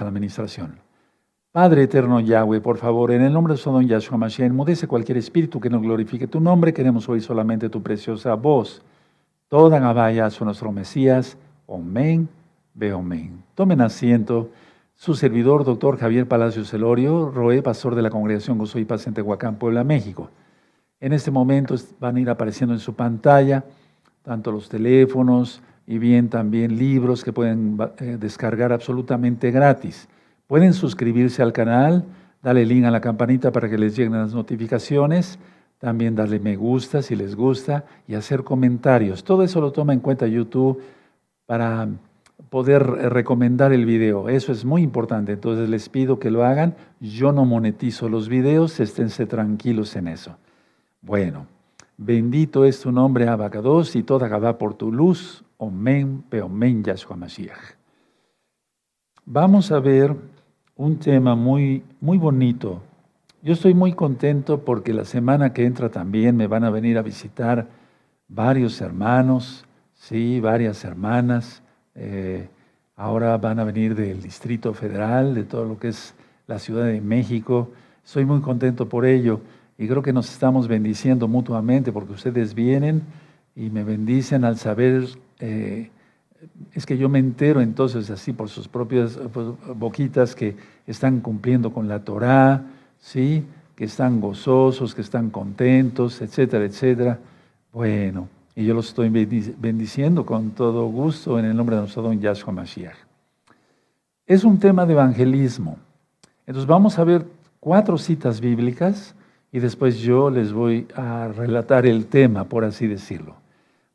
a la administración. Padre eterno Yahweh, por favor, en el nombre de su don Yahshua Mashiach, enmudece cualquier espíritu que no glorifique tu nombre. Queremos oír solamente tu preciosa voz. Toda Gabaya su nuestro Mesías. Amén, ve amén. Tomen asiento. Su servidor, doctor Javier Palacios Celorio, Roé, pastor de la Congregación Gozo y Paz en Tehuacán, Puebla, México. En este momento van a ir apareciendo en su pantalla tanto los teléfonos, y bien también libros que pueden eh, descargar absolutamente gratis. Pueden suscribirse al canal, darle link a la campanita para que les lleguen las notificaciones, también darle me gusta si les gusta y hacer comentarios. Todo eso lo toma en cuenta YouTube para poder eh, recomendar el video. Eso es muy importante. Entonces les pido que lo hagan. Yo no monetizo los videos, esténse tranquilos en eso. Bueno, bendito es tu nombre, Abacados, y toda Gabá por tu luz. Omen, Peomen, Yahshua Mashiach. Vamos a ver un tema muy, muy bonito. Yo estoy muy contento porque la semana que entra también me van a venir a visitar varios hermanos, sí, varias hermanas. Eh, ahora van a venir del Distrito Federal, de todo lo que es la Ciudad de México. Estoy muy contento por ello y creo que nos estamos bendiciendo mutuamente porque ustedes vienen y me bendicen al saber eh, es que yo me entero entonces así por sus propias boquitas que están cumpliendo con la Torá, ¿sí? que están gozosos, que están contentos, etcétera, etcétera. Bueno, y yo los estoy bendiciendo con todo gusto en el nombre de nuestro don Yahshua Mashiach. Es un tema de evangelismo. Entonces vamos a ver cuatro citas bíblicas y después yo les voy a relatar el tema, por así decirlo.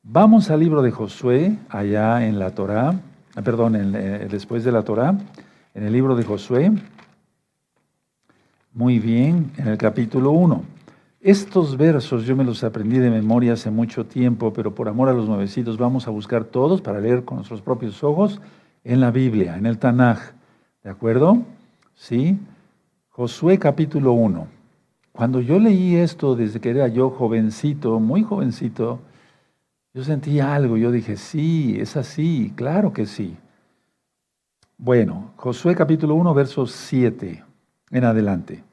Vamos al libro de Josué, allá en la Torá, ah, perdón, eh, después de la Torá, en el libro de Josué. Muy bien, en el capítulo 1. Estos versos yo me los aprendí de memoria hace mucho tiempo, pero por amor a los nuevecitos vamos a buscar todos para leer con nuestros propios ojos en la Biblia, en el Tanaj. ¿De acuerdo? Sí. Josué capítulo 1. Cuando yo leí esto desde que era yo jovencito, muy jovencito, yo sentí algo, yo dije, sí, es así, claro que sí. Bueno, Josué capítulo 1, verso 7 en adelante.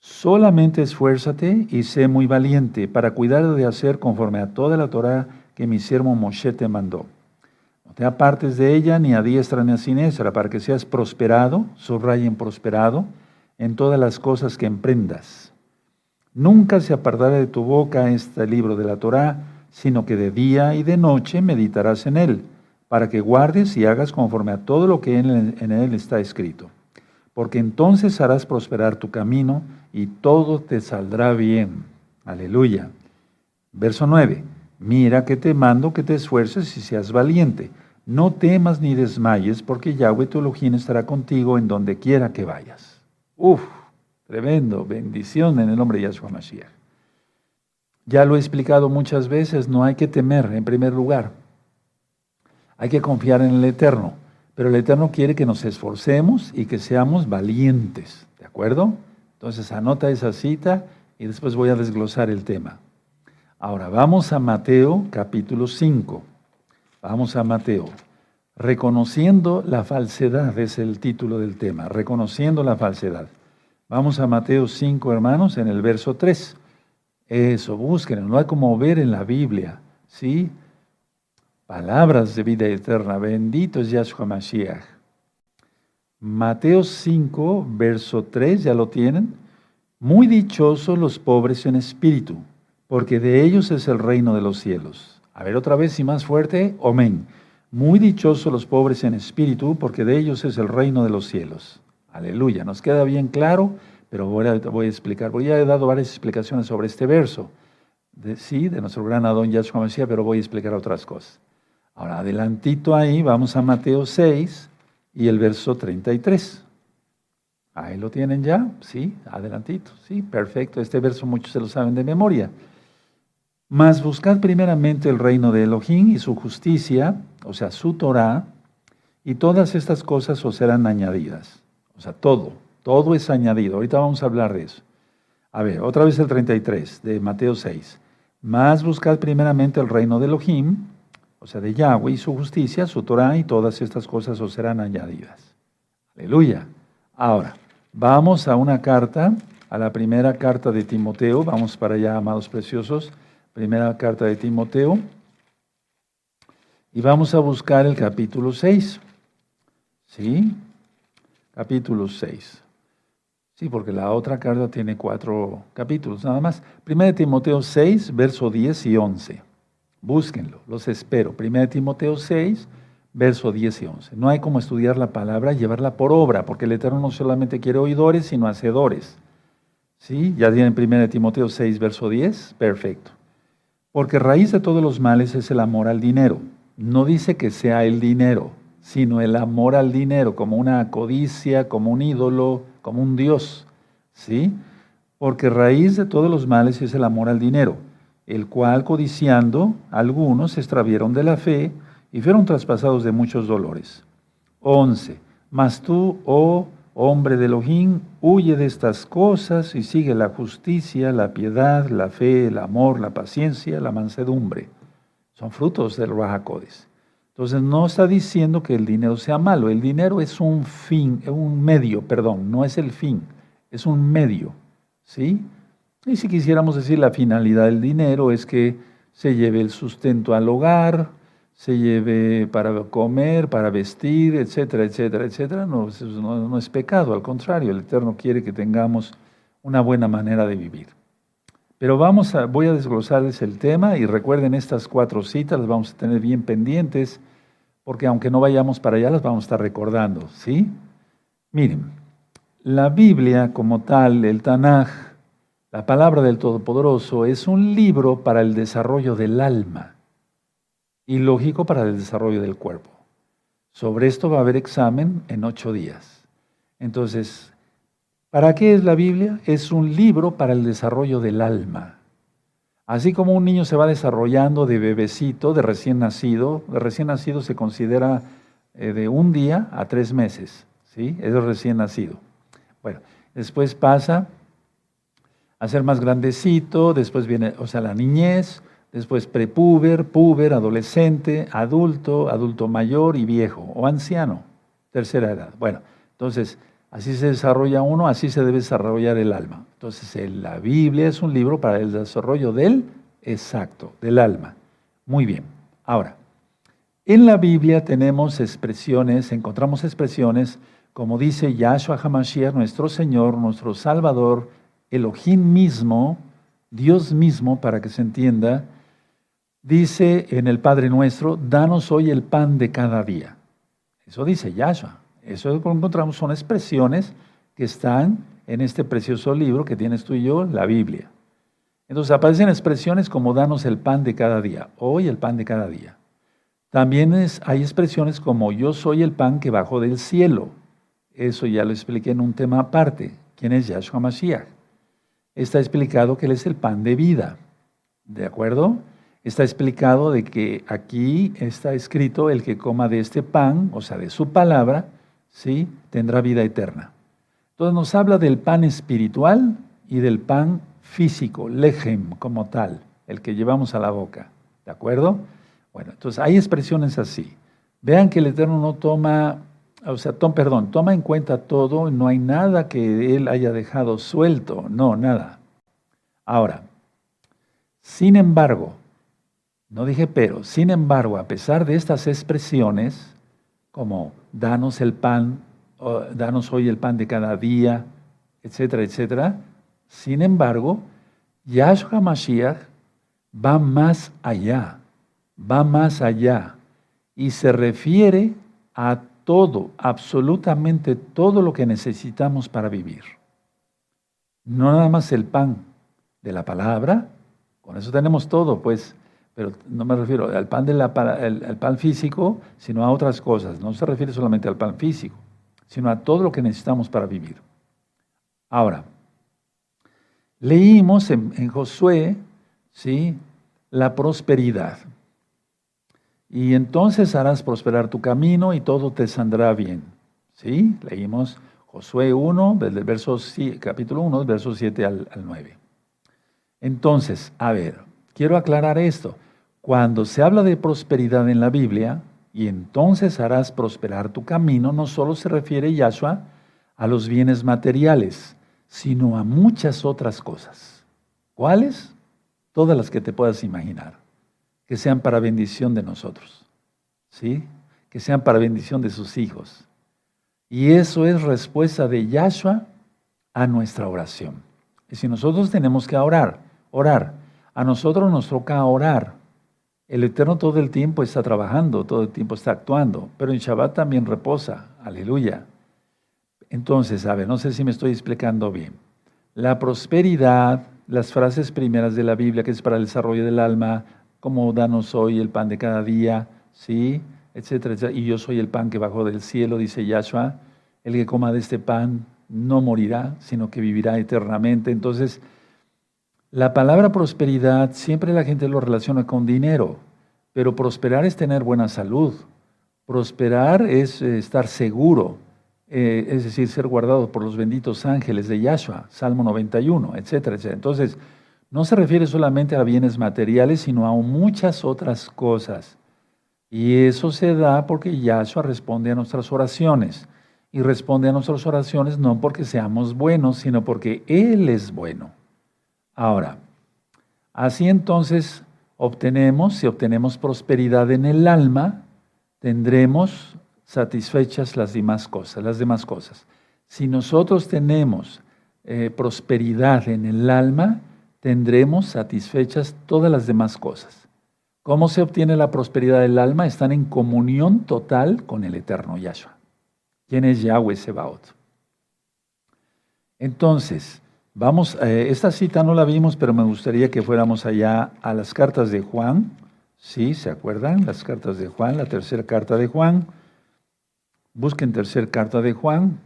Solamente esfuérzate y sé muy valiente para cuidar de hacer conforme a toda la Torah que mi siervo Moshe te mandó. No te apartes de ella ni a diestra ni a siniestra, para que seas prosperado, subrayen prosperado, en todas las cosas que emprendas. Nunca se apartará de tu boca este libro de la Torah, sino que de día y de noche meditarás en él, para que guardes y hagas conforme a todo lo que en él está escrito. Porque entonces harás prosperar tu camino y todo te saldrá bien. Aleluya. Verso 9. Mira que te mando que te esfuerces y seas valiente. No temas ni desmayes, porque Yahweh tu Elohim estará contigo en donde quiera que vayas. Uf, tremendo. Bendición en el nombre de Yahshua Mashiach. Ya lo he explicado muchas veces, no hay que temer en primer lugar. Hay que confiar en el Eterno. Pero el Eterno quiere que nos esforcemos y que seamos valientes. ¿De acuerdo? Entonces anota esa cita y después voy a desglosar el tema. Ahora vamos a Mateo capítulo 5. Vamos a Mateo. Reconociendo la falsedad es el título del tema. Reconociendo la falsedad. Vamos a Mateo 5, hermanos, en el verso 3. Eso, busquen, no hay como ver en la Biblia, ¿sí? Palabras de vida eterna, bendito es Yahshua Mashiach. Mateo 5, verso 3, ¿ya lo tienen? Muy dichosos los pobres en espíritu, porque de ellos es el reino de los cielos. A ver otra vez y más fuerte, amén. Muy dichosos los pobres en espíritu, porque de ellos es el reino de los cielos. Aleluya. ¿Nos queda bien claro? Pero voy a, explicar. Voy a he dado varias explicaciones sobre este verso, de, sí, de nuestro gran Adón Yahshua Mesías, pero voy a explicar otras cosas. Ahora, adelantito ahí, vamos a Mateo 6 y el verso 33. Ahí lo tienen ya, sí, adelantito, sí, perfecto. Este verso muchos se lo saben de memoria. Mas buscad primeramente el reino de Elohim y su justicia, o sea, su Torah, y todas estas cosas os serán añadidas. O sea, todo, todo es añadido. Ahorita vamos a hablar de eso. A ver, otra vez el 33 de Mateo 6. Más buscad primeramente el reino de Elohim, o sea, de Yahweh y su justicia, su Torah, y todas estas cosas os serán añadidas. Aleluya. Ahora, vamos a una carta, a la primera carta de Timoteo. Vamos para allá, amados preciosos. Primera carta de Timoteo. Y vamos a buscar el capítulo 6. ¿Sí? Capítulo 6. Sí, porque la otra carta tiene cuatro capítulos nada más. Primera de Timoteo 6, verso 10 y 11. Búsquenlo, los espero. Primera de Timoteo 6, verso 10 y 11. No hay como estudiar la palabra y llevarla por obra, porque el Eterno no solamente quiere oidores, sino hacedores. ¿Sí? Ya tienen 1 Timoteo 6, verso 10. Perfecto. Porque raíz de todos los males es el amor al dinero. No dice que sea el dinero, sino el amor al dinero, como una codicia, como un ídolo, como un dios. ¿Sí? Porque raíz de todos los males es el amor al dinero, el cual codiciando algunos se extravieron de la fe y fueron traspasados de muchos dolores. 11. Mas tú, oh hombre de Elohim, huye de estas cosas y sigue la justicia, la piedad, la fe, el amor, la paciencia, la mansedumbre. Son frutos del Rahakodis. Entonces no está diciendo que el dinero sea malo. El dinero es un fin, un medio, perdón, no es el fin, es un medio. ¿Sí? Y si quisiéramos decir la finalidad del dinero es que se lleve el sustento al hogar, se lleve para comer, para vestir, etcétera, etcétera, etcétera, no, no, es pecado, al contrario, el Eterno quiere que tengamos una buena manera de vivir. Pero vamos a, voy a desglosarles el tema y recuerden estas cuatro citas, las vamos a tener bien pendientes, porque aunque no vayamos para allá, las vamos a estar recordando, ¿sí? Miren, la Biblia como tal, el Tanaj, la palabra del Todopoderoso, es un libro para el desarrollo del alma y lógico para el desarrollo del cuerpo. Sobre esto va a haber examen en ocho días. Entonces, ¿para qué es la Biblia? Es un libro para el desarrollo del alma. Así como un niño se va desarrollando de bebecito, de recién nacido, de recién nacido se considera eh, de un día a tres meses, ¿sí? Es recién nacido. Bueno, después pasa a ser más grandecito, después viene, o sea, la niñez, después prepuber, puber, adolescente, adulto, adulto mayor y viejo o anciano, tercera edad. Bueno, entonces, así se desarrolla uno, así se debe desarrollar el alma. Entonces, la Biblia es un libro para el desarrollo del exacto, del alma. Muy bien. Ahora, en la Biblia tenemos expresiones, encontramos expresiones como dice Yahshua HaMashiach, nuestro Señor, nuestro Salvador, Elohim mismo, Dios mismo, para que se entienda, dice en el Padre Nuestro, danos hoy el pan de cada día. Eso dice Yahshua. Eso lo encontramos, son expresiones que están en este precioso libro que tienes tú y yo, la Biblia. Entonces aparecen expresiones como danos el pan de cada día, hoy el pan de cada día. También hay expresiones como yo soy el pan que bajó del cielo. Eso ya lo expliqué en un tema aparte. ¿Quién es Yahshua Mashiach? Está explicado que Él es el pan de vida. ¿De acuerdo? está explicado de que aquí está escrito, el que coma de este pan, o sea, de su palabra, ¿sí? tendrá vida eterna. Entonces nos habla del pan espiritual y del pan físico, lejem como tal, el que llevamos a la boca. ¿De acuerdo? Bueno, entonces hay expresiones así. Vean que el Eterno no toma, o sea, perdón, toma en cuenta todo, no hay nada que Él haya dejado suelto, no, nada. Ahora, sin embargo, no dije pero. Sin embargo, a pesar de estas expresiones, como danos el pan, danos hoy el pan de cada día, etcétera, etcétera, sin embargo, Yahshua Mashiach va más allá, va más allá y se refiere a todo, absolutamente todo lo que necesitamos para vivir. No nada más el pan de la palabra, con eso tenemos todo, pues pero no me refiero al pan, pan físico, sino a otras cosas. No se refiere solamente al pan físico, sino a todo lo que necesitamos para vivir. Ahora, leímos en, Josué ¿sí? la prosperidad. Y entonces harás prosperar tu camino y todo te saldrá bien. ¿Sí? Leímos Josué 1, desde el verso, capítulo 1, verso 7 al 9. Entonces, a ver, quiero aclarar esto. Cuando se habla de prosperidad en la Biblia, y entonces harás prosperar tu camino, no solo se refiere Yahshua a los bienes materiales, sino a muchas otras cosas. ¿Cuáles? Todas las que te puedas imaginar, que sean para bendición de nosotros, ¿sí? Que sean para bendición de sus hijos. Y eso es respuesta de Yahshua a nuestra oración. Y si nosotros tenemos que orar, orar, a nosotros nos toca orar el Eterno todo el tiempo está trabajando, todo el tiempo está actuando, pero en Shabbat también reposa. Aleluya. Entonces, a ver, no sé si me estoy explicando bien. La prosperidad, las frases primeras de la Biblia, que es para el desarrollo del alma, como danos hoy el pan de cada día, ¿sí? Etcétera, etcétera. Y yo soy el pan que bajó del cielo, dice Yahshua. El que coma de este pan no morirá, sino que vivirá eternamente. Entonces, la palabra prosperidad siempre la gente lo relaciona con dinero, pero prosperar es tener buena salud. Prosperar es eh, estar seguro, eh, es decir, ser guardado por los benditos ángeles de Yahshua, Salmo 91, etcétera, etcétera. Entonces, no se refiere solamente a bienes materiales, sino a muchas otras cosas. Y eso se da porque Yahshua responde a nuestras oraciones. Y responde a nuestras oraciones no porque seamos buenos, sino porque Él es bueno. Ahora, así entonces obtenemos, si obtenemos prosperidad en el alma, tendremos satisfechas las demás cosas, las demás cosas. Si nosotros tenemos eh, prosperidad en el alma, tendremos satisfechas todas las demás cosas. ¿Cómo se obtiene la prosperidad del alma? Están en comunión total con el eterno Yahshua. ¿Quién es Yahweh Sebaot? Entonces, Vamos, eh, esta cita no la vimos, pero me gustaría que fuéramos allá a las cartas de Juan. ¿Sí? ¿Se acuerdan? Las cartas de Juan, la tercera carta de Juan. Busquen tercera carta de Juan,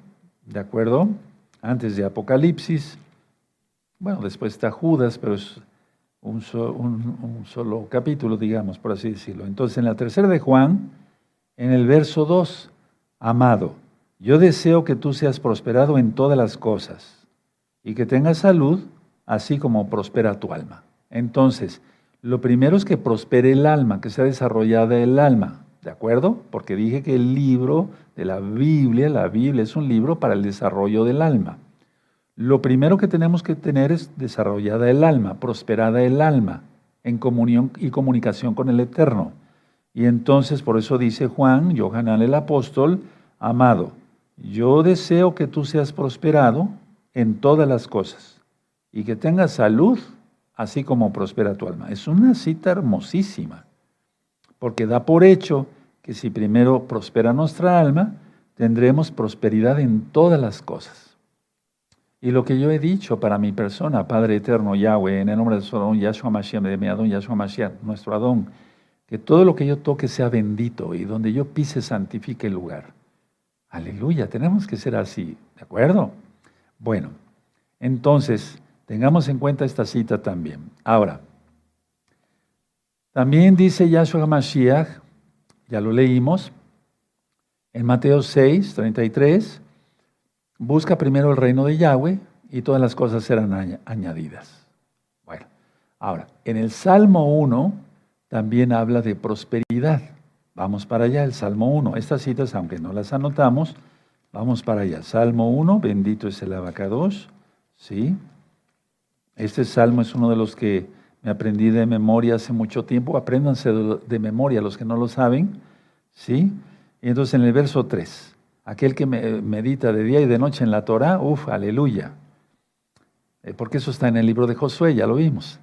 ¿de acuerdo? Antes de Apocalipsis. Bueno, después está Judas, pero es un, un solo capítulo, digamos, por así decirlo. Entonces, en la tercera de Juan, en el verso 2, amado, yo deseo que tú seas prosperado en todas las cosas y que tengas salud, así como prospera tu alma. Entonces, lo primero es que prospere el alma, que sea desarrollada el alma, ¿de acuerdo? Porque dije que el libro de la Biblia, la Biblia es un libro para el desarrollo del alma. Lo primero que tenemos que tener es desarrollada el alma, prosperada el alma, en comunión y comunicación con el Eterno. Y entonces, por eso dice Juan, Johanán el apóstol, amado, yo deseo que tú seas prosperado en todas las cosas y que tengas salud, así como prospera tu alma. Es una cita hermosísima, porque da por hecho que si primero prospera nuestra alma, tendremos prosperidad en todas las cosas. Y lo que yo he dicho para mi persona, Padre Eterno Yahweh, en el nombre de su Yahshua Mashiach, mi Adón nuestro Adón, que todo lo que yo toque sea bendito y donde yo pise santifique el lugar. Aleluya, tenemos que ser así, ¿de acuerdo? Bueno, entonces, tengamos en cuenta esta cita también. Ahora, también dice Yahshua Mashiach, ya lo leímos, en Mateo 6, 33, busca primero el reino de Yahweh y todas las cosas serán añadidas. Bueno, ahora, en el Salmo 1 también habla de prosperidad. Vamos para allá, el Salmo 1. Estas citas, aunque no las anotamos, Vamos para allá. Salmo 1, bendito es el abacados. ¿Sí? Este salmo es uno de los que me aprendí de memoria hace mucho tiempo. Apréndanse de, memoria los que no lo saben. ¿Sí? Y entonces en el verso 3, aquel que medita de día y de noche en la Torah, uff, aleluya. Eh, porque eso está en el libro de Josué, ya lo vimos.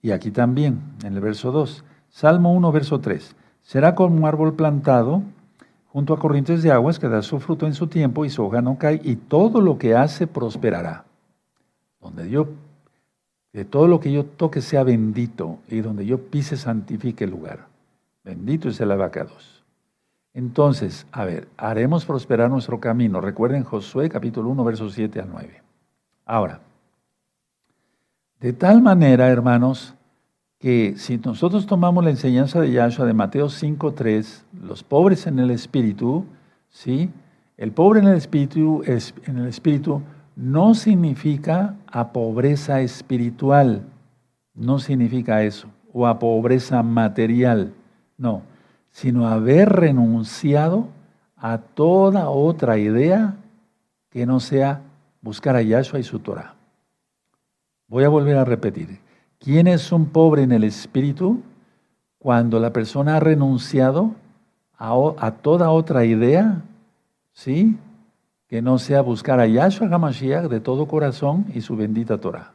Y aquí también, en el verso 2. Salmo 1, verso 3. Será como un árbol plantado junto a corrientes de aguas que da su fruto en su tiempo y su hoja no cae y todo lo que hace prosperará. Donde yo, de todo lo que yo toque sea bendito y donde yo pise santifique el lugar. Bendito es el abacados. Entonces, a ver, haremos prosperar nuestro camino. Recuerden Josué capítulo 1, versos 7 al 9. Ahora, de tal manera, hermanos, que si nosotros tomamos la enseñanza de Yahshua de Mateo 5.3, los pobres en el espíritu, ¿sí? El pobre en el espíritu, en el espíritu no significa a pobreza espiritual, no significa eso, o a pobreza material, no. sino haber renunciado a toda otra idea que no sea buscar a Yahshua y su Torah. Voy a volver a repetir. ¿Quién es un pobre en el espíritu? Cuando la persona ha renunciado a, toda otra idea, ¿sí? Que no sea buscar a Yahshua HaMashiach de todo corazón y su bendita Torah.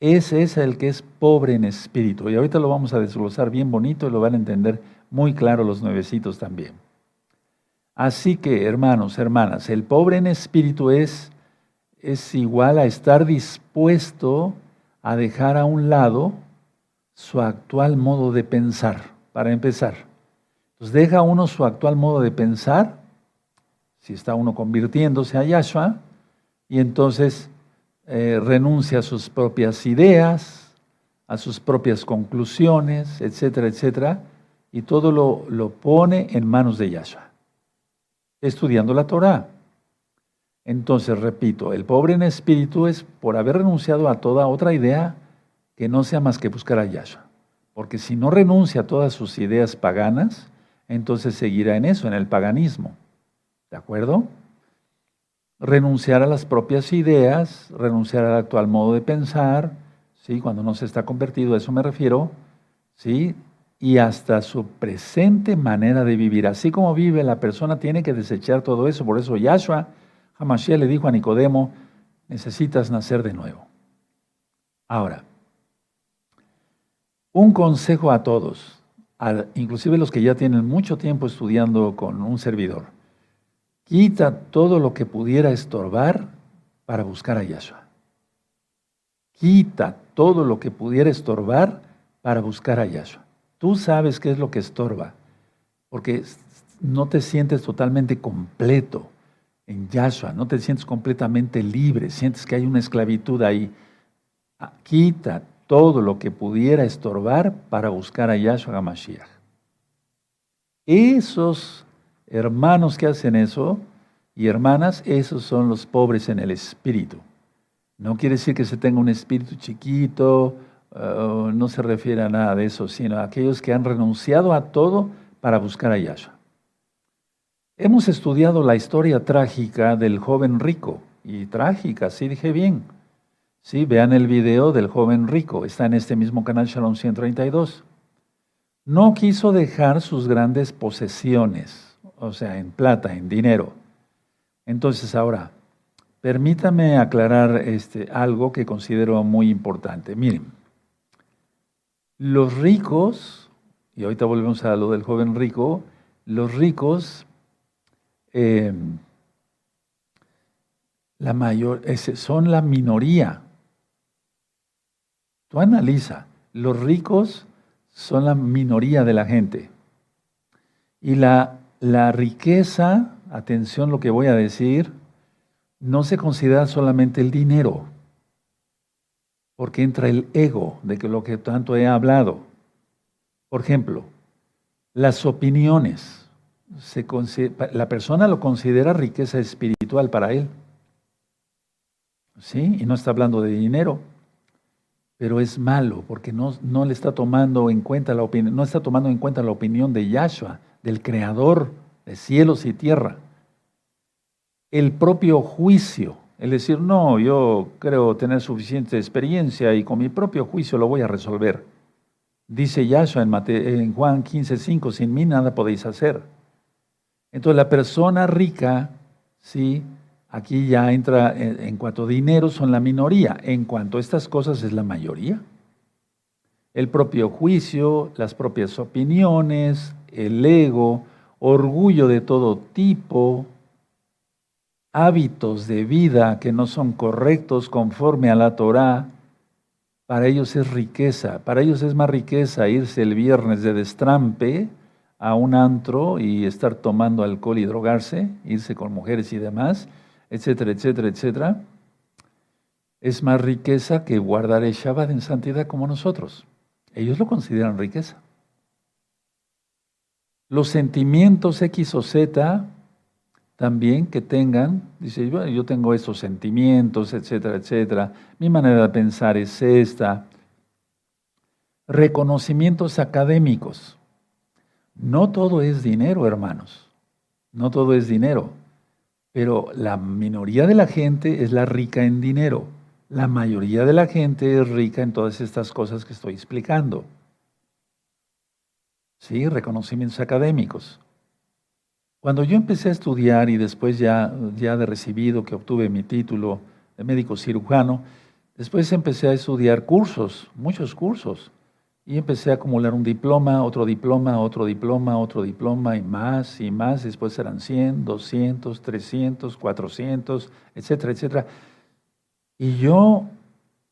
Ese es el que es pobre en espíritu. Y ahorita lo vamos a desglosar bien bonito y lo van a entender muy claro los nuevecitos también. Así que, hermanos, hermanas, el pobre en espíritu es, es igual a estar dispuesto a dejar a un lado su actual modo de pensar, para empezar. Entonces deja uno su actual modo de pensar, si está uno convirtiéndose a Yahshua, y entonces eh, renuncia a sus propias ideas, a sus propias conclusiones, etcétera, etcétera, y todo lo, lo pone en manos de Yahshua estudiando la Torah. Entonces, repito, el pobre en espíritu es por haber renunciado a toda otra idea que no sea más que buscar a Yahshua. Porque si no renuncia a todas sus ideas paganas, entonces seguirá en eso, en el paganismo. ¿De acuerdo? Renunciar a las propias ideas, renunciar al actual modo de pensar, ¿sí? cuando no se está convertido, a eso me refiero, ¿sí? y hasta su presente manera de vivir. Así como vive la persona, tiene que desechar todo eso. Por eso Yahshua Hamashiach le dijo a Nicodemo, necesitas nacer de nuevo. Ahora, un consejo a todos, inclusive los que ya tienen mucho tiempo estudiando con un servidor. Quita todo lo que pudiera estorbar para buscar a Yahshua. Quita todo lo que pudiera estorbar para buscar a Yahshua. Tú sabes qué es lo que estorba, porque no te sientes totalmente completo en Yahshua, no te sientes completamente libre, sientes que hay una esclavitud ahí. Ah, quita todo lo que pudiera estorbar para buscar a Yahshua HaMashiach. Esos hermanos que hacen eso y hermanas, esos son los pobres en el espíritu. No quiere decir que se tenga un espíritu chiquito, Uh, no se refiere a nada de eso, sino a aquellos que han renunciado a todo para buscar a Yahshua. Hemos estudiado la historia trágica del joven rico, y trágica, sí dije bien. Sí, vean el video del joven rico, está en este mismo canal Shalom 132. No quiso dejar sus grandes posesiones, o sea, en plata, en dinero. Entonces ahora, permítame aclarar este, algo que considero muy importante. Miren, los ricos, y ahorita volvemos a lo del joven rico, los ricos, eh, la mayor, son la minoría. Tú analiza, los ricos son la minoría de la gente. Y la, la riqueza, atención lo que voy a decir, no se considera solamente el dinero porque entra el ego de que lo que tanto he hablado. Por ejemplo, las opiniones. La persona lo considera riqueza espiritual para él. ¿Sí? Y no está hablando de dinero. Pero es malo porque no, no le está tomando en cuenta la opinión, no está tomando en cuenta la opinión de Yahshua, del creador de cielos y tierra. El propio juicio el decir, no, yo creo tener suficiente experiencia y con mi propio juicio lo voy a resolver. Dice Yahshua en, en Juan 15:5, sin mí nada podéis hacer. Entonces la persona rica, sí, aquí ya entra, en, cuanto a dinero son la minoría, en cuanto a estas cosas es la mayoría. El propio juicio, las propias opiniones, el ego, orgullo de todo tipo, hábitos de vida que no son correctos conforme a la Torá, para ellos es riqueza. Para ellos es más riqueza irse el viernes de destrampe a un antro y estar tomando alcohol y drogarse, irse con mujeres y demás, etcétera, etcétera, etcétera. Es más riqueza que guardar el Shabbat en santidad como nosotros. Ellos lo consideran riqueza. Los sentimientos X o Z también que tengan, dice, bueno, yo tengo estos sentimientos, etcétera, etcétera, mi manera de pensar es esta. Reconocimientos académicos. No todo es dinero, hermanos. No todo es dinero. Pero la minoría de la gente es la rica en dinero. La mayoría de la gente es rica en todas estas cosas que estoy explicando. Sí, reconocimientos académicos. Cuando yo empecé a estudiar y después ya, ya de recibido que obtuve mi título de médico cirujano, después empecé a estudiar cursos, muchos cursos. Y empecé a acumular un diploma, otro diploma, otro diploma, otro diploma y más y más. Después eran 100, 200, 300, 400, etcétera, etcétera. Y yo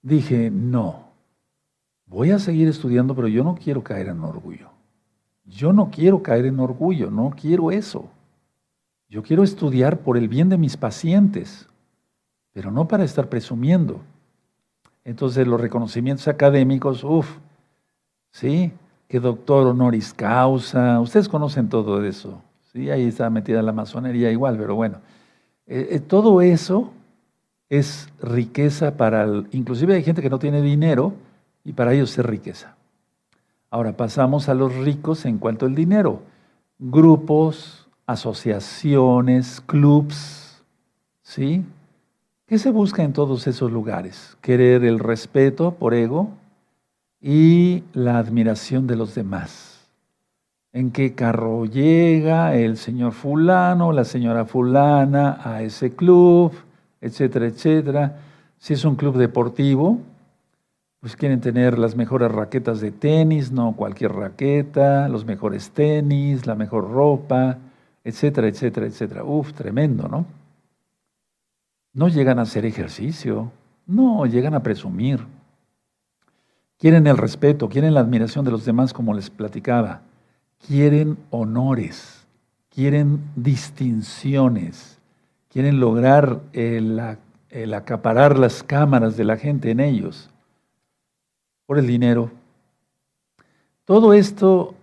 dije, no, voy a seguir estudiando, pero yo no quiero caer en orgullo. Yo no quiero caer en orgullo, no quiero eso. Yo quiero estudiar por el bien de mis pacientes, pero no para estar presumiendo. Entonces los reconocimientos académicos, uff, ¿sí? Que doctor honoris causa, ustedes conocen todo eso, ¿sí? Ahí está metida la masonería igual, pero bueno. Eh, eh, todo eso es riqueza para, inclusive hay gente que no tiene dinero y para ellos es riqueza. Ahora pasamos a los ricos en cuanto al dinero. Grupos, asociaciones, clubs, ¿sí? ¿Qué se busca en todos esos lugares? Querer el respeto por ego, y la admiración de los demás. En qué carro llega el señor fulano, la señora fulana a ese club, etcétera, etcétera. Si es un club deportivo, pues quieren tener las mejores raquetas de tenis, no cualquier raqueta, los mejores tenis, la mejor ropa, etcétera, etcétera, etcétera. Uf, tremendo, ¿no? No llegan a hacer ejercicio, no, llegan a presumir. Quieren el respeto, quieren la admiración de los demás, como les platicaba. Quieren honores, quieren distinciones, quieren lograr el, acaparar las cámaras de la gente en ellos por el dinero. Todo esto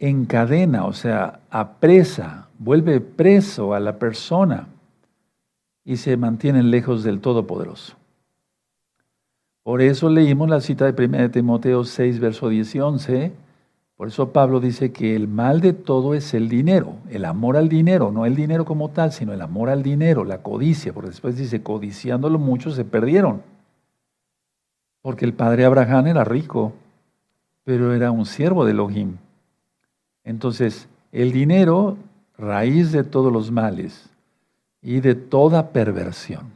encadena, o sea, apresa, vuelve preso a la persona y se mantienen lejos del Todopoderoso. Por eso leímos la cita de 1 Timoteo 6, verso 10 y 11. Por eso Pablo dice que el mal de todo es el dinero, el amor al dinero, no el dinero como tal, sino el amor al dinero, la codicia, porque después dice, codiciándolo muchos se perdieron. Porque el padre Abraham era rico, pero era un siervo de Elohim. Entonces, el dinero, raíz de todos los males y de toda perversión.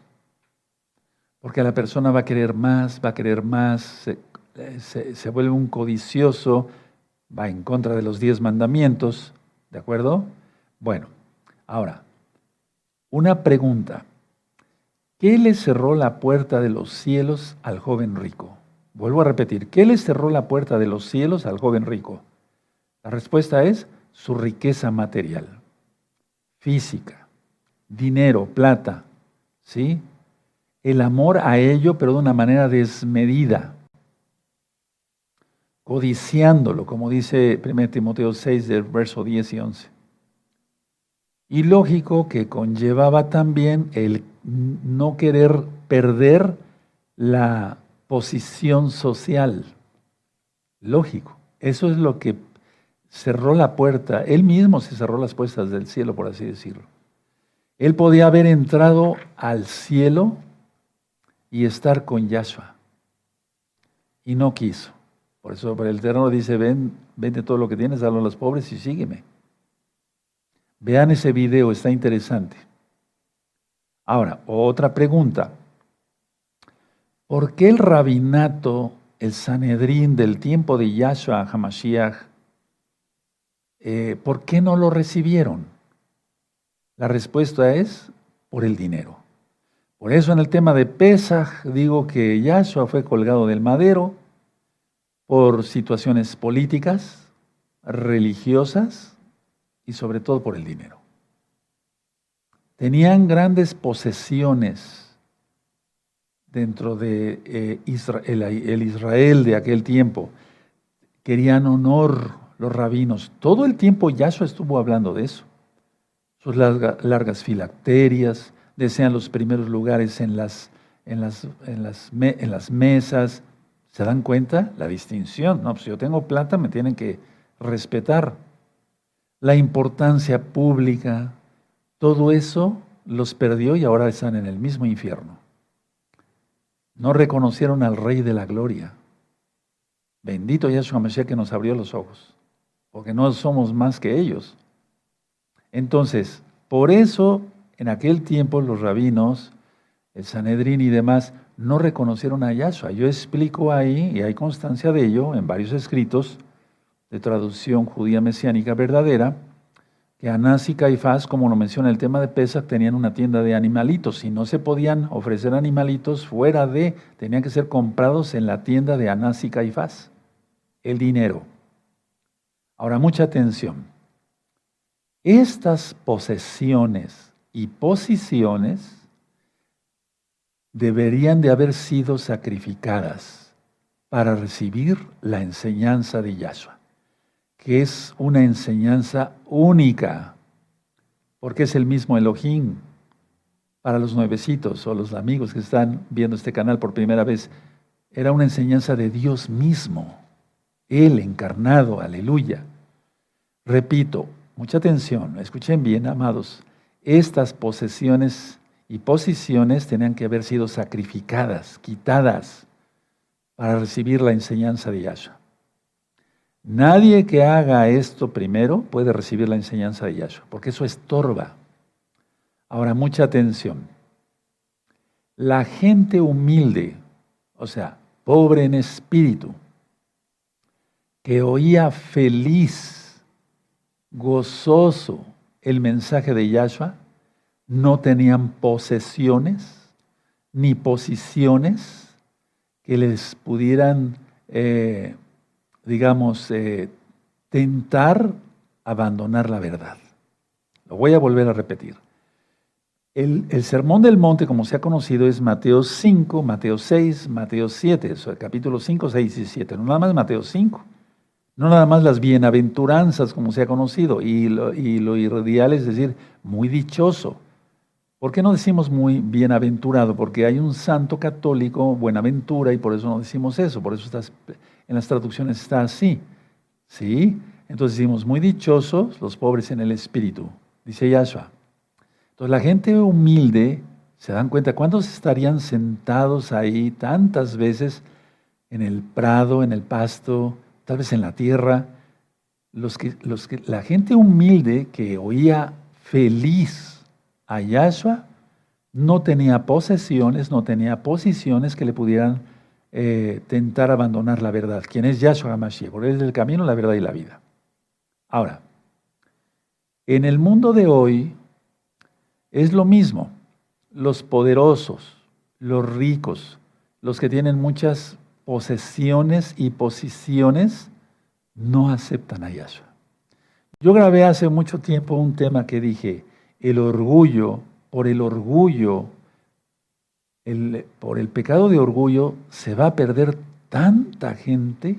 Porque la persona va a querer más, va a querer más, se, vuelve un codicioso, va en contra de los diez mandamientos, ¿de acuerdo? Bueno, ahora, una pregunta. ¿Qué le cerró la puerta de los cielos al joven rico? Vuelvo a repetir, ¿qué le cerró la puerta de los cielos al joven rico? La respuesta es su riqueza material, física, dinero, plata, ¿sí? El amor a ello, pero de una manera desmedida, codiciándolo, como dice 1 Timoteo 6, del verso 10 y 11. Y lógico que conllevaba también el no querer perder la posición social. Lógico. Eso es lo que cerró la puerta. Él mismo se cerró las puertas del cielo, por así decirlo. Él podía haber entrado al cielo y estar con Yahshua. Y no quiso. Por eso el Eterno dice, ven, vende todo lo que tienes, dalo a los pobres y sígueme. Vean ese video, está interesante. Ahora, otra pregunta. ¿Por qué el rabinato, el Sanedrín del tiempo de Yahshua Hamashiach, eh, por qué no lo recibieron? La respuesta es por el dinero. Por eso en el tema de Pesaj digo que Yahshua fue colgado del madero por situaciones políticas, religiosas y sobre todo por el dinero. Tenían grandes posesiones dentro de eh, Israel, el Israel de aquel tiempo. Querían honor los rabinos. Todo el tiempo Yahshua estuvo hablando de eso. Sus largas filacterias, desean los primeros lugares en las, en las, en las, en las mesas. ¿Se dan cuenta? La distinción. No, pues si yo tengo plata, me tienen que respetar. la importancia pública, todo eso los perdió y ahora están en el mismo infierno. No reconocieron al Rey de la Gloria. Bendito Yahshua Mashiach que nos abrió los ojos, porque no somos más que ellos. Entonces, por eso en aquel tiempo los rabinos, el Sanedrín y demás, no reconocieron a Yahshua. Yo explico ahí, y hay constancia de ello en varios escritos de traducción judía mesiánica verdadera, que Anás y Caifás, como lo menciona el tema de Pesach, tenían una tienda de animalitos y no se podían ofrecer animalitos fuera de, tenían que ser comprados en la tienda de Anás y Caifás, el dinero. Ahora, mucha atención. Estas posesiones y posiciones deberían de haber sido sacrificadas para recibir la enseñanza de Yahshua que es una enseñanza única, porque es el mismo Elohim. Para los nuevecitos o los amigos que están viendo este canal por primera vez, era una enseñanza de Dios mismo, Él encarnado, aleluya. Repito, mucha atención, escuchen bien, amados, estas posesiones y posiciones tenían que haber sido sacrificadas, quitadas, para recibir la enseñanza de Yahshua. Nadie que haga esto primero puede recibir la enseñanza de Yahshua, porque eso estorba. Ahora, mucha atención. La gente humilde, o sea, pobre en espíritu, que oía feliz, gozoso el mensaje de Yahshua, no tenían posesiones ni posiciones que les pudieran eh, digamos, eh, tentar abandonar la verdad. Lo voy a volver a repetir. El, sermón del monte, como se ha conocido, es Mateo 5, Mateo 6, Mateo 7, eso, el capítulo 5, 6 y 7. No nada más Mateo 5, no nada más las bienaventuranzas, como se ha conocido, y lo, y es decir, muy dichoso. ¿Por qué no decimos muy bienaventurado? Porque hay un santo católico, Buenaventura, y por eso no decimos eso, por eso en las traducciones está así. ¿Sí? Entonces decimos, muy dichosos los pobres en el espíritu, dice Yahshua. Entonces la gente humilde, se dan cuenta, ¿cuántos estarían sentados ahí tantas veces en el prado, en el pasto, tal vez en la tierra? Los que, los que, la gente humilde que oía feliz a Yahshua no tenía posesiones, no tenía posiciones que le pudieran eh, tentar abandonar la verdad. ¿Quién es Yahshua HaMashiach? Porque es el camino, la verdad y la vida. Ahora, en el mundo de hoy es lo mismo. Los poderosos, los ricos, los que tienen muchas posesiones y posiciones, no aceptan a Yahshua. Yo grabé hace mucho tiempo un tema que dije, el orgullo, por el orgullo por el pecado de orgullo se va a perder tanta gente,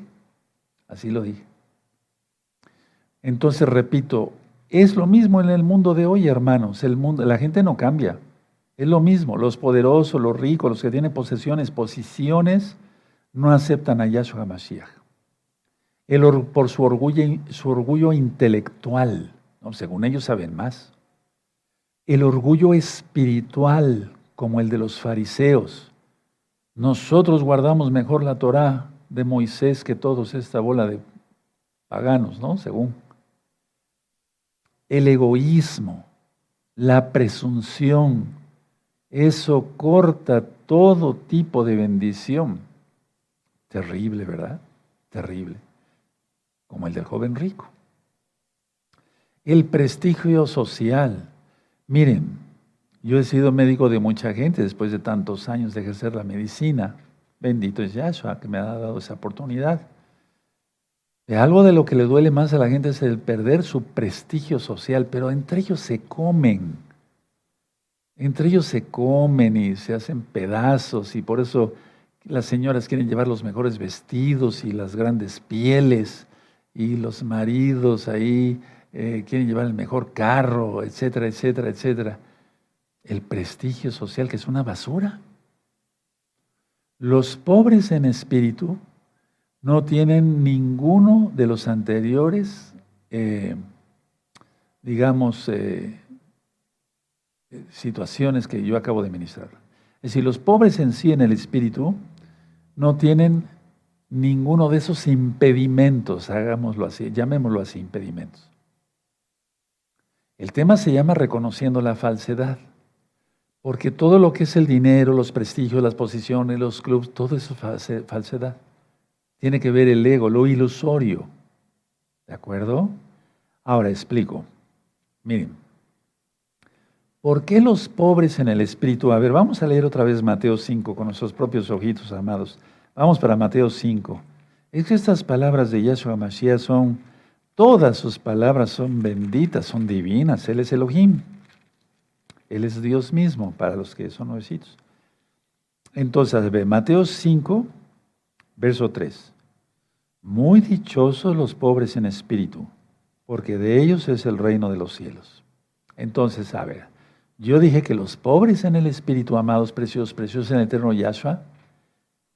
así lo dije. Entonces, repito, es lo mismo en el mundo de hoy, hermanos. El mundo, la gente no cambia. Es lo mismo. Los poderosos, los ricos, los que tienen posesiones, posiciones, no aceptan a Yahshua Mashiach. El, por su orgullo, su orgullo intelectual, según ellos saben más. El orgullo espiritual, como el de los fariseos. Nosotros guardamos mejor la Torá de Moisés que todos esta bola de paganos, ¿no? Según. El egoísmo, la presunción, eso corta todo tipo de bendición. Terrible, ¿verdad? Terrible. Como el del joven rico. El prestigio social. Miren, yo he sido médico de mucha gente después de tantos años de ejercer la medicina. Bendito es Yahshua que me ha dado esa oportunidad. De algo de lo que le duele más a la gente es el perder su prestigio social, pero entre ellos se comen. Entre ellos se comen y se hacen pedazos y por eso las señoras quieren llevar los mejores vestidos y las grandes pieles y los maridos ahí eh, quieren llevar el mejor carro, etcétera, etcétera, etcétera el prestigio social, que es una basura. Los pobres en espíritu no tienen ninguno de los anteriores eh, digamos, eh, situaciones que yo acabo de ministrar. Es decir, los pobres en sí en el espíritu no tienen ninguno de esos impedimentos, hagámoslo así, llamémoslo así, impedimentos. El tema se llama reconociendo la falsedad, porque todo lo que es el dinero, los prestigios, las posiciones, los clubes, todo eso es falsedad. Tiene que ver el ego, lo ilusorio. ¿De acuerdo? Ahora explico. Miren, ¿por qué los pobres en el espíritu? A ver, vamos a leer otra vez Mateo 5 con nuestros propios ojitos, amados. Vamos para Mateo 5. Es que estas palabras de Yahshua Mashiach son, todas sus palabras son benditas, son divinas. Él es Elohim. Él es Dios mismo para los que son nuevecitos. Entonces, ve, Mateo 5, verso 3. Muy dichosos los pobres en espíritu porque de ellos es el reino de los cielos. Entonces, a ver, yo dije que los pobres en el Espíritu, amados, preciosos, preciosos en el eterno Yahshua,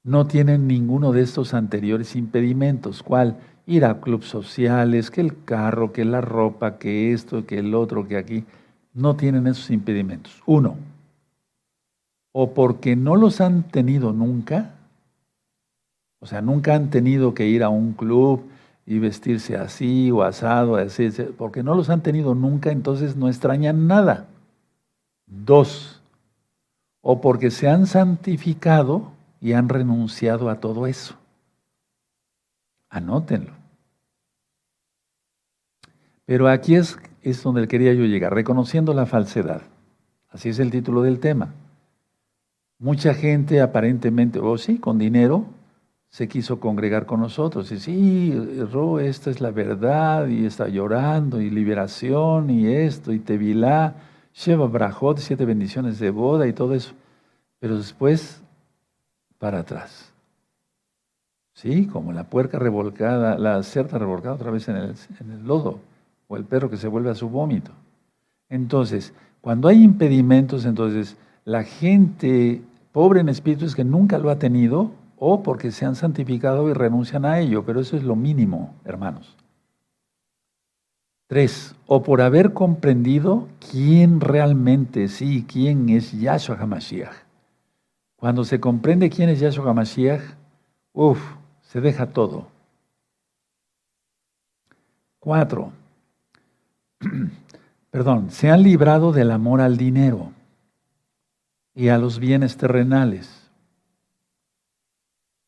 no tienen ninguno de estos anteriores impedimentos. ¿Cuál? Ir a clubes sociales, que el carro, que la ropa, que esto, que el otro, que aquí. No tienen esos impedimentos. Uno, o porque no los han tenido nunca, o sea, nunca han tenido que ir a un club, y vestirse así o asado, así, porque no los han tenido nunca, entonces no extrañan nada. Dos, o porque se han santificado y han renunciado a todo eso. Anótenlo. Pero aquí es, es donde quería yo llegar, reconociendo la falsedad. Así es el título del tema. Mucha gente aparentemente, o sí, con dinero, se quiso congregar con nosotros. Y sí, Ro, esta es la verdad, y está llorando, y liberación, y esto, y Tevilá, Sheva Brajot, siete bendiciones de boda y todo eso. Pero después, para atrás. Sí, como la puerca revolcada, la certa revolcada otra vez en el, en el lodo, o el perro que se vuelve a su vómito. Entonces, cuando hay impedimentos, entonces la gente pobre en espíritu es que nunca lo ha tenido, o porque se han santificado y renuncian a ello, pero eso es lo mínimo, hermanos. Tres, o por haber comprendido quién realmente, sí, quién es Yahshua HaMashiach. Cuando se comprende quién es Yahshua HaMashiach, uff, se deja todo. Cuatro, perdón, se han librado del amor al dinero y a los bienes terrenales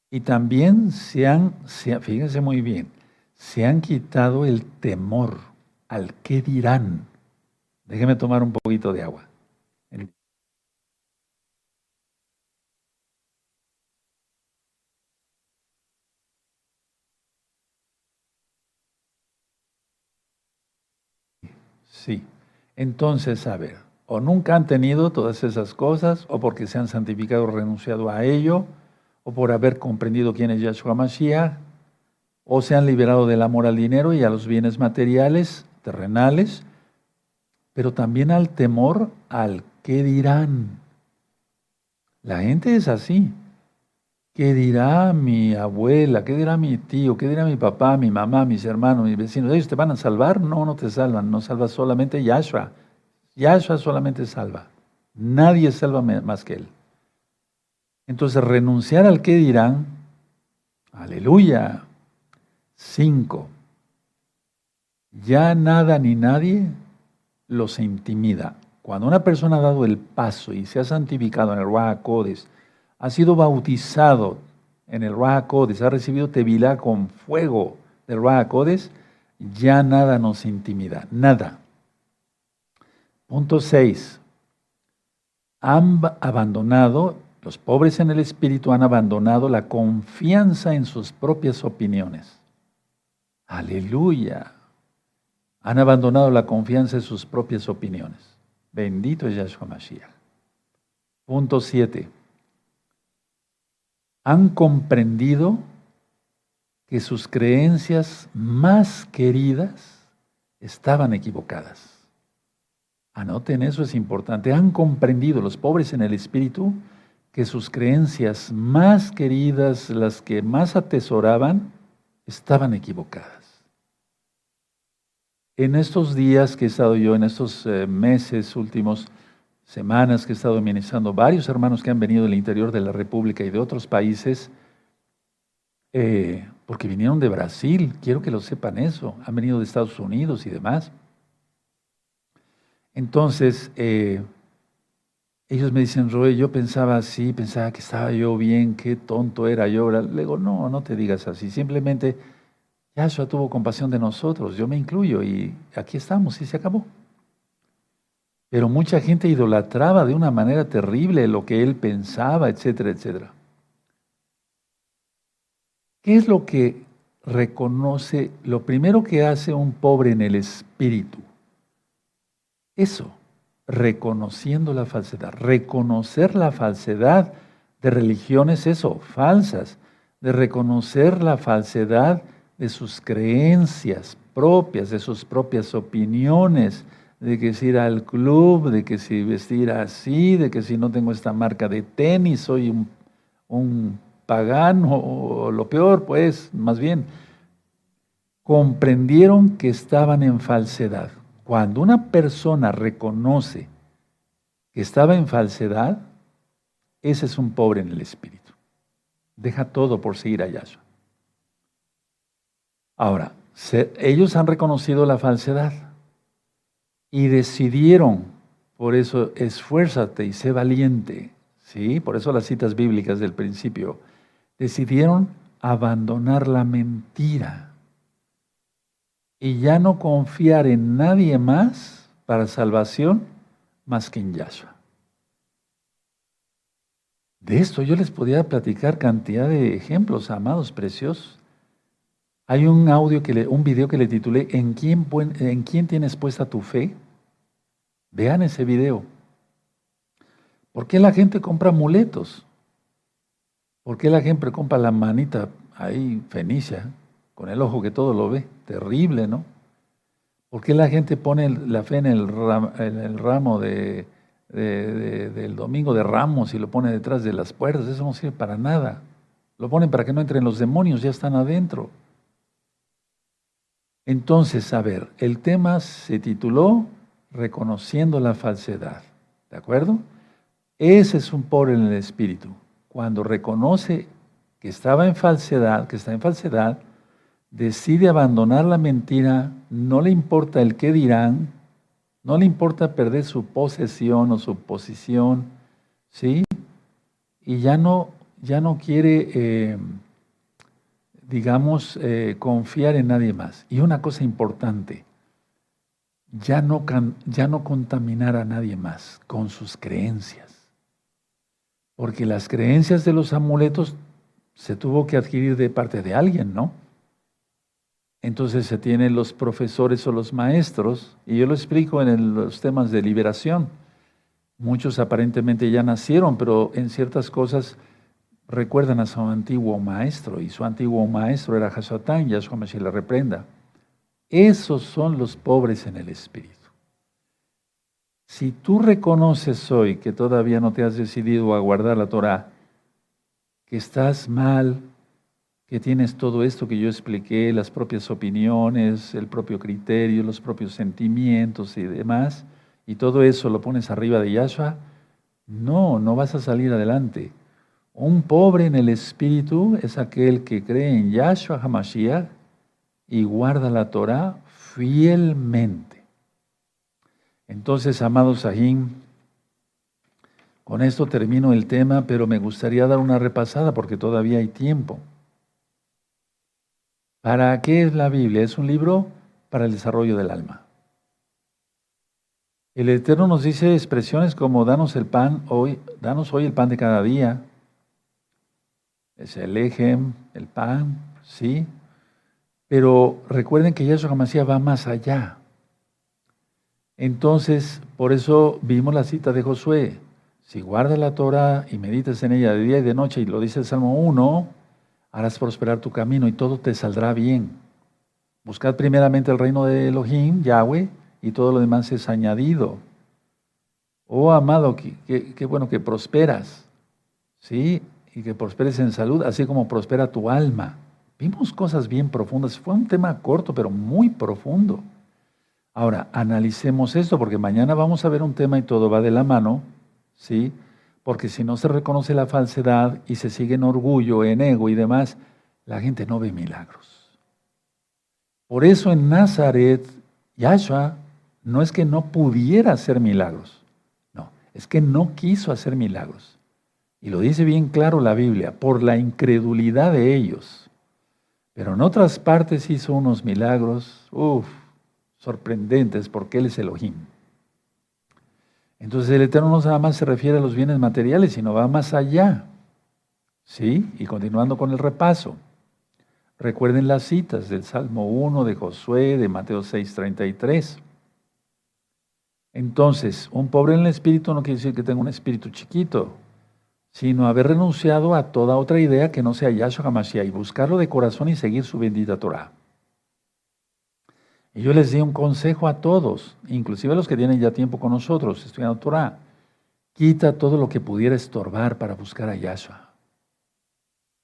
y también se han, fíjense muy bien, se han quitado el temor al qué dirán. Déjeme tomar un poquito de agua. Sí. Entonces, a ver, o nunca han tenido todas esas cosas, o porque se han santificado o renunciado a ello, o por haber comprendido quién es Yahshua Mashiach, o se han liberado del amor al dinero y a los bienes materiales, terrenales, pero también al temor al qué dirán. La gente es así. ¿Qué dirá mi abuela? ¿Qué dirá mi tío? ¿Qué dirá mi papá, mi mamá, mis hermanos, mis vecinos? ¿Ellos te van a salvar? No, no te salvan. No salva solamente Yahshua. Yahshua solamente salva. Nadie salva más que Él. Entonces, renunciar al que dirán, aleluya. Cinco, ya nada ni nadie los intimida. Cuando una persona ha dado el paso y se ha santificado en el Ruach ha sido bautizado en el Ruach ha recibido Tevilá con fuego del Ruach Codes, ya nada nos intimida, nada. Punto 6. Han abandonado los pobres en el espíritu han abandonado la confianza en sus propias opiniones. Aleluya. Han abandonado la confianza en sus propias opiniones. Bendito es Yahshua Mashiach. Punto 7. Han comprendido que sus creencias más queridas estaban equivocadas. Anoten, eso es importante. Han comprendido los pobres en el espíritu que sus creencias más queridas, las que más atesoraban, estaban equivocadas. En estos días que he estado yo, en estos eh, meses últimos, semanas que he estado ministrando, varios hermanos que han venido del interior de la República y de otros países, eh, porque vinieron de Brasil, quiero que lo sepan eso, han venido de Estados Unidos y demás. Entonces, eh, ellos me dicen, Roy, yo pensaba así, pensaba que estaba yo bien, qué tonto era yo. Le digo, no, no te digas así, simplemente Yahshua tuvo compasión de nosotros, yo me incluyo y aquí estamos y se acabó. Pero mucha gente idolatraba de una manera terrible lo que él pensaba, etcétera, etcétera. ¿Qué es lo que reconoce, lo primero que hace un pobre en el espíritu? Eso, reconociendo la falsedad. Reconocer la falsedad de religiones, eso, falsas. De reconocer la falsedad de sus creencias propias, de sus propias opiniones, de que si ir al club, de que si vestir así, de que si no tengo esta marca de tenis, soy un, un pagano, o lo peor, pues, más bien, comprendieron que estaban en falsedad. Cuando una persona reconoce que estaba en falsedad, ese es un pobre en el espíritu. Deja todo por seguir a Yahshua. Ahora, ellos han reconocido la falsedad y decidieron, por eso esfuérzate y sé valiente, ¿sí? Por eso las citas bíblicas del principio, decidieron abandonar la mentira y ya no confiar en nadie más para salvación más que en Yahshua. De esto yo les podía platicar cantidad de ejemplos, amados, preciosos. Hay un audio, que le, un video que le titulé ¿En quién, ¿En quién tienes puesta tu fe? Vean ese video. ¿Por qué la gente compra amuletos? ¿Por qué la gente compra la manita ahí fenicia, con el ojo que todo lo ve? Terrible, ¿no? ¿Por qué la gente pone la fe en el, ramo, de, del domingo de ramos y lo pone detrás de las puertas? Eso no sirve para nada. Lo ponen para que no entren los demonios, ya están adentro. Entonces, a ver, el tema se tituló Reconociendo la falsedad. ¿De acuerdo? Ese es un pobre en el espíritu. Cuando reconoce que estaba en falsedad, que está en falsedad, decide abandonar la mentira, no le importa el qué dirán, no le importa perder su posesión o su posición, ¿sí? Y ya no, ya no quiere eh, digamos, eh, confiar en nadie más. Y una cosa importante, ya no, ya no contaminar a nadie más con sus creencias. Porque las creencias de los amuletos se tuvo que adquirir de parte de alguien, ¿no? Entonces se tienen los profesores o los maestros, y yo lo explico en los temas de liberación. Muchos aparentemente ya nacieron, pero en ciertas cosas recuerdan a su antiguo maestro, y su antiguo maestro era Hasatán, Yahshua Mashiach le reprenda. Esos son los pobres en el espíritu. Si tú reconoces hoy que todavía no te has decidido a guardar la Torah, que estás mal, que tienes todo esto que yo expliqué, las propias opiniones, el propio criterio, los propios sentimientos y demás, y todo eso lo pones arriba de Yahshua, no, no vas a salir adelante. Un pobre en el espíritu es aquel que cree en Yahshua HaMashiach y guarda la Torah fielmente. Entonces, amados Sahim, con esto termino el tema, pero me gustaría dar una repasada porque todavía hay tiempo. ¿Para qué es la Biblia? Es un libro para el desarrollo del alma. El Eterno nos dice expresiones como danos el pan hoy, danos hoy el pan de cada día, es el eje, el pan, sí. Pero recuerden que Yahshua HaMashiach va más allá. Entonces, por eso vimos la cita de Josué. Si guardas la Torah y meditas en ella de día y de noche, y lo dice el Salmo 1, harás prosperar tu camino y todo te saldrá bien. Buscad primeramente el reino de Elohim, Yahweh, y todo lo demás es añadido. Oh, amado, qué bueno que prosperas. ¿Sí? Y que prosperes en salud, así como prospera tu alma. Vimos cosas bien profundas. Fue un tema corto, pero muy profundo. Ahora, analicemos esto, porque mañana vamos a ver un tema y todo va de la mano, ¿sí? Porque si no se reconoce la falsedad y se sigue en orgullo, en ego y demás, la gente no ve milagros. Por eso en Nazaret, Yahshua no es que no pudiera hacer milagros, no, es que no quiso hacer milagros. Y lo dice bien claro la Biblia, por la incredulidad de ellos. Pero en otras partes hizo unos milagros, uff, sorprendentes porque Él es Elohim. Entonces el Eterno no nada más se refiere a los bienes materiales, sino va más allá. ¿Sí? Y continuando con el repaso. Recuerden las citas del Salmo 1, de Josué, de Mateo 6, 33. Entonces, un pobre en el espíritu no quiere decir que tenga un espíritu chiquito, sino haber renunciado a toda otra idea que no sea Yahshua HaMashiach y buscarlo de corazón y seguir su bendita Torah. Y yo les di un consejo a todos, inclusive a los que tienen ya tiempo con nosotros estudiando Torah. Quita todo lo que pudiera estorbar para buscar a Yahshua.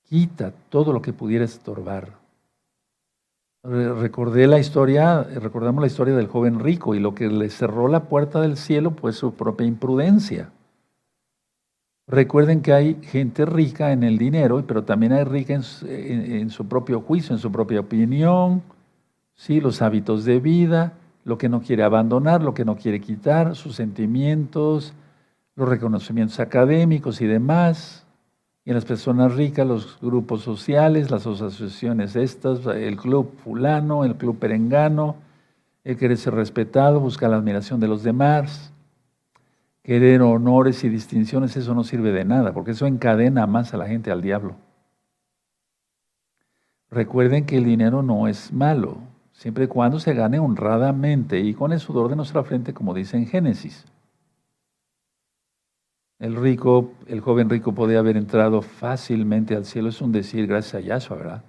Quita todo lo que pudiera estorbar. Recordé la historia, recordamos la historia del joven rico y lo que le cerró la puerta del cielo fue su propia imprudencia. Recuerden que hay gente rica en el dinero, pero también hay rica en su propio juicio, en su propia opinión, ¿sí? los hábitos de vida, lo que no quiere abandonar, lo que no quiere quitar, sus sentimientos, los reconocimientos académicos y demás. Y en las personas ricas, los grupos sociales, las asociaciones estas, el club fulano, el club perengano, el querer ser respetado, buscar la admiración de los demás, querer honores y distinciones, eso no sirve de nada, porque eso encadena más a la gente al diablo. Recuerden que el dinero no es malo, siempre y cuando se gane honradamente y con el sudor de nuestra frente, como dice en Génesis. El rico, el joven rico podía haber entrado fácilmente al cielo, es un decir gracias a Yahshua, ¿verdad?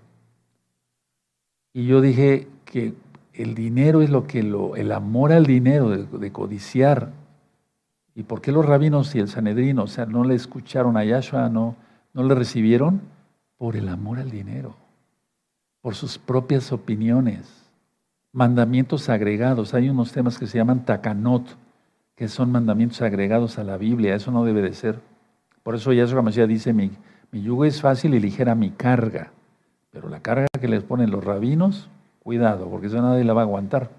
Y yo dije que el dinero es lo que el amor al dinero, de, codiciar. ¿Y por qué los rabinos y el Sanedrino, o sea, no le escucharon a Yahshua, no, no le recibieron? Por el amor al dinero, por sus propias opiniones mandamientos agregados. Hay unos temas que se llaman takanot, que son mandamientos agregados a la Biblia. Eso no debe de ser. Por eso Yahshua Mashiach dice, mi, mi yugo es fácil y ligera mi carga. Pero la carga que les ponen los rabinos, cuidado, porque eso nadie la va a aguantar.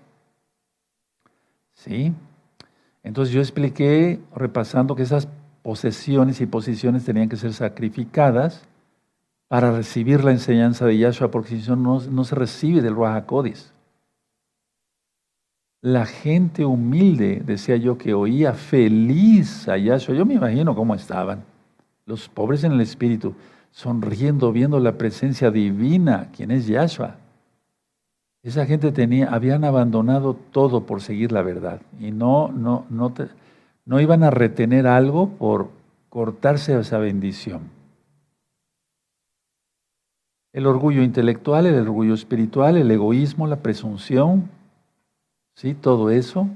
¿Sí? Entonces yo expliqué, repasando, que esas posesiones y posiciones tenían que ser sacrificadas para recibir la enseñanza de Yahshua, porque si no, no se recibe del Ruach la gente humilde, decía yo, que oía feliz a Yahshua, yo me imagino cómo estaban, los pobres en el espíritu, sonriendo, viendo la presencia divina, quien es Yahshua. Esa gente tenía, habían abandonado todo por seguir la verdad y no, no, no, no iban a retener algo por cortarse esa bendición. El orgullo intelectual, el orgullo espiritual, el egoísmo, la presunción, ¿Sí? Todo eso.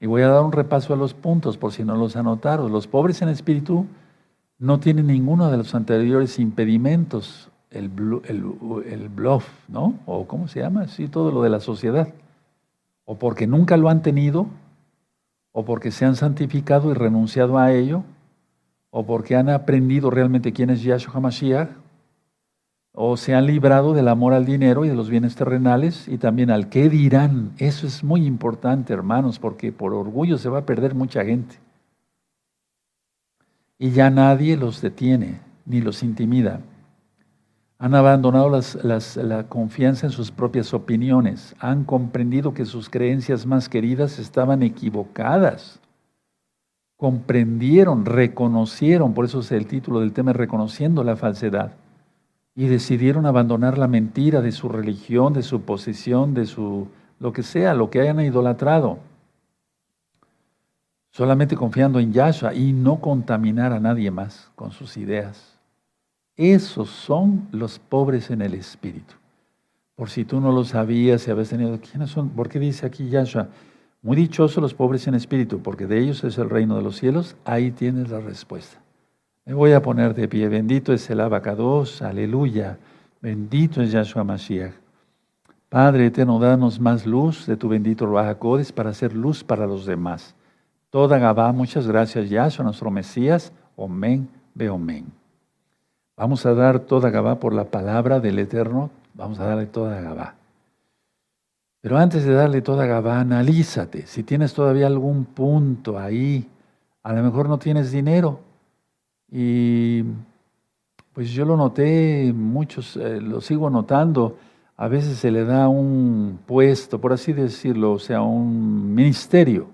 Y voy a dar un repaso a los puntos por si no los anotaron. Los pobres en espíritu no tienen ninguno de los anteriores impedimentos, el, el, bluff, ¿no? O cómo se llama, sí, todo lo de la sociedad. O porque nunca lo han tenido, o porque se han santificado y renunciado a ello, o porque han aprendido realmente quién es Yahshua HaMashiach, o se han librado del amor al dinero y de los bienes terrenales y también al qué dirán. Eso es muy importante, hermanos, porque por orgullo se va a perder mucha gente. Y ya nadie los detiene ni los intimida. Han abandonado la confianza en sus propias opiniones. Han comprendido que sus creencias más queridas estaban equivocadas. Comprendieron, reconocieron, por eso es el título del tema, reconociendo la falsedad y decidieron abandonar la mentira de su religión, de su posición, de su lo que sea, lo que hayan idolatrado. Solamente confiando en Yahshua y no contaminar a nadie más con sus ideas. Esos son los pobres en el espíritu. Por si tú no lo sabías, si habías tenido, ¿quiénes son? ¿Por qué dice aquí Yahshua? Muy dichosos los pobres en espíritu, porque de ellos es el reino de los cielos. Ahí tienes la respuesta. Me voy a poner de pie. Bendito es el abacados, aleluya. Bendito es Yahshua Mashiach. Padre eterno, danos más luz de tu bendito Ruajacodes para hacer luz para los demás. Toda Gabá, muchas gracias, Yahshua, nuestro Mesías. Omen, ve omen. Vamos a dar toda Gabá por la palabra del Eterno. Vamos a darle toda Gabá. Pero antes de darle toda Gabá, analízate. Si tienes todavía algún punto ahí, a lo mejor no tienes dinero. Y pues yo lo noté, muchos eh, lo sigo notando a veces se le da un puesto, por así decirlo, o sea, un ministerio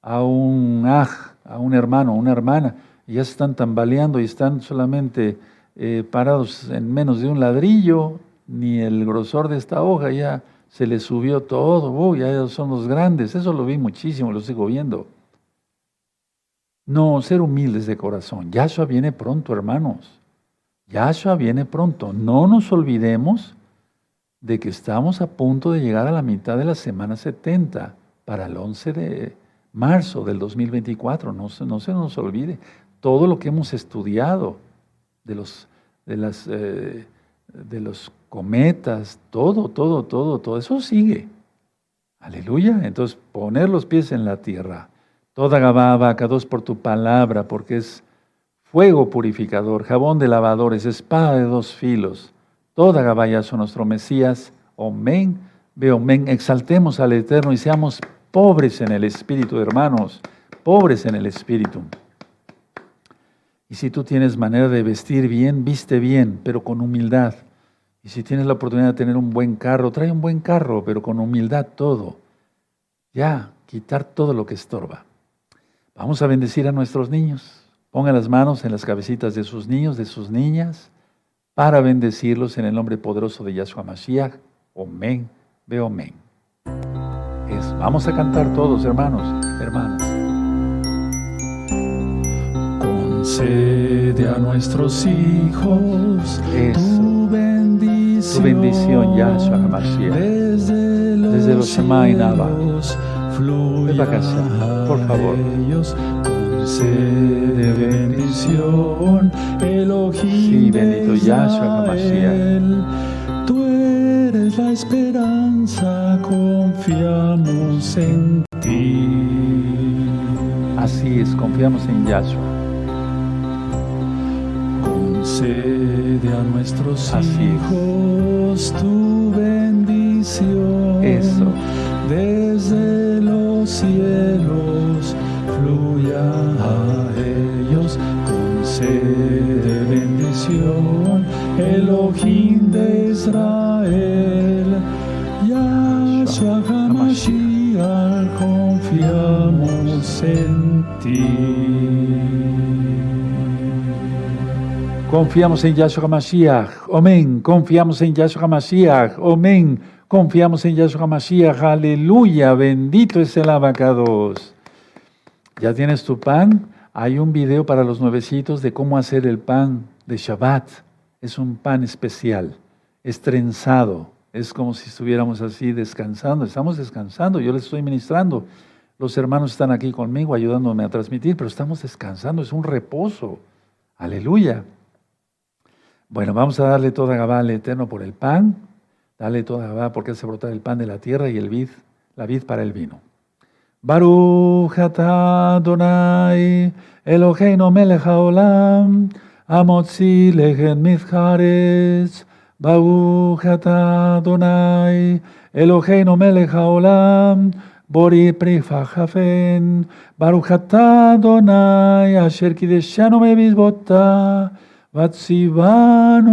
a un aj, a un hermano, a una hermana, y ya se están tambaleando y están solamente eh, parados en menos de un ladrillo, ni el grosor de esta hoja, ya se les subió todo, oh, ya son los grandes, eso lo vi muchísimo, lo sigo viendo. No, ser humildes de corazón. Yahshua viene pronto, hermanos. Yahshua viene pronto. No nos olvidemos de que estamos a punto de llegar a la mitad de la semana 70 para el 11 de marzo del 2024. No no se nos olvide todo lo que hemos estudiado de los, de, las, eh, de los cometas, todo, todo, todo, todo eso sigue. Aleluya. Entonces, poner los pies en la tierra. Toda Gabá, dos por tu palabra, porque es fuego purificador, jabón de lavadores, espada de dos filos toda Gabayazo, nuestro Mesías. Amén. Veo, amén. Exaltemos al Eterno y seamos pobres en el Espíritu, hermanos, pobres en el Espíritu. Y si tú tienes manera de vestir bien, viste bien, pero con humildad. Y si tienes la oportunidad de tener un buen carro, trae un buen carro, pero con humildad todo. Ya, quitar todo lo que estorba. Vamos a bendecir a nuestros niños. Pongan las manos en las cabecitas de sus niños, de sus niñas para bendecirlos en el nombre poderoso de Yahshua Mashiach. Amén, veo amén. vamos a cantar todos, hermanos, hermanas. Concede a nuestros hijos tu bendición, tu bendición, Yahshua Mashiach. Desde los, Desde los Fluya por favor de bendición, Elohim sí, bendito Yahshua Tú eres la esperanza, confiamos en ti. Así es, confiamos en Yahshua. Concede a nuestros hijos tu bendición. Eso. Desde los cielos fluya a ellos con sed de bendición, Elohim de Israel, Yahshua HaMashiach, confiamos en ti. Confiamos en Yahshua HaMashiach, amén. Confiamos en Yahshua HaMashiach, amén. Confiamos en Yahshua HaMashiach, aleluya. Bendito es el abacados. ¿Ya tienes tu pan? Hay un video para los nuevecitos de cómo hacer el pan de Shabbat. Es un pan especial, es trenzado. Es como si estuviéramos así descansando. Estamos descansando, yo les estoy ministrando. Los hermanos están aquí conmigo ayudándome a transmitir, pero estamos descansando, es un reposo. Aleluya. Bueno, vamos a darle toda Gabá al Eterno por el pan. Dale toda Gabá porque hace brotar el pan de la tierra y el vid, la vid para el vino. Baruch atah Adonai Eloheinu melech haolam amotzi atah Adonai Eloheinu melech haolam bori prifa hafen Baruch atah Adonai asher kideshanu vatzivanu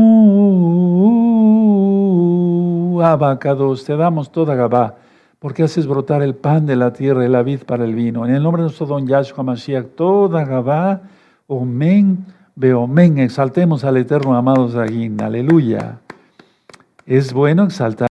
Abacados, te damos toda Gabá porque haces brotar el pan de la tierra y la vid para el vino. En el nombre de nuestro don Yahshua Mashiach, toda Gabá, Omen, Beomen, exaltemos al eterno amado Zagin, aleluya. Es bueno exaltar.